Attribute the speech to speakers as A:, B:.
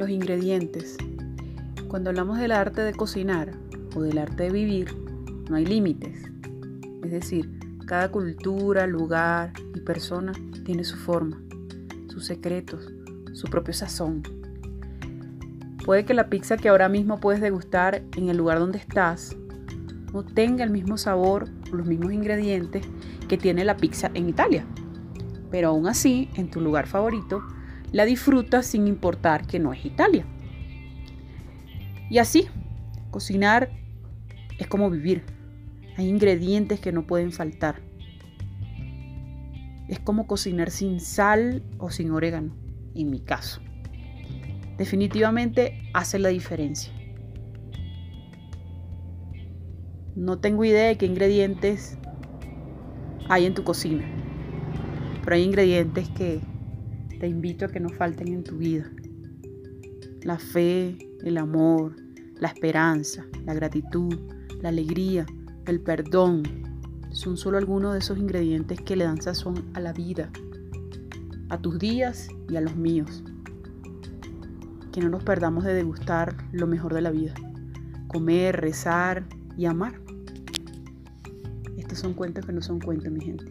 A: los ingredientes. Cuando hablamos del arte de cocinar o del arte de vivir, no hay límites. Es decir, cada cultura, lugar y persona tiene su forma, sus secretos, su propio sazón. Puede que la pizza que ahora mismo puedes degustar en el lugar donde estás no tenga el mismo sabor o los mismos ingredientes que tiene la pizza en Italia. Pero aún así, en tu lugar favorito, la disfrutas sin importar que no es Italia. Y así, cocinar es como vivir. Hay ingredientes que no pueden faltar. Es como cocinar sin sal o sin orégano, en mi caso. Definitivamente hace la diferencia. No tengo idea de qué ingredientes hay en tu cocina, pero hay ingredientes que te invito a que no falten en tu vida. La fe, el amor, la esperanza, la gratitud, la alegría, el perdón, son solo algunos de esos ingredientes que le dan sazón a la vida, a tus días y a los míos. Que no nos perdamos de degustar lo mejor de la vida, comer, rezar y amar. Estos son cuentos que no son cuentos, mi gente.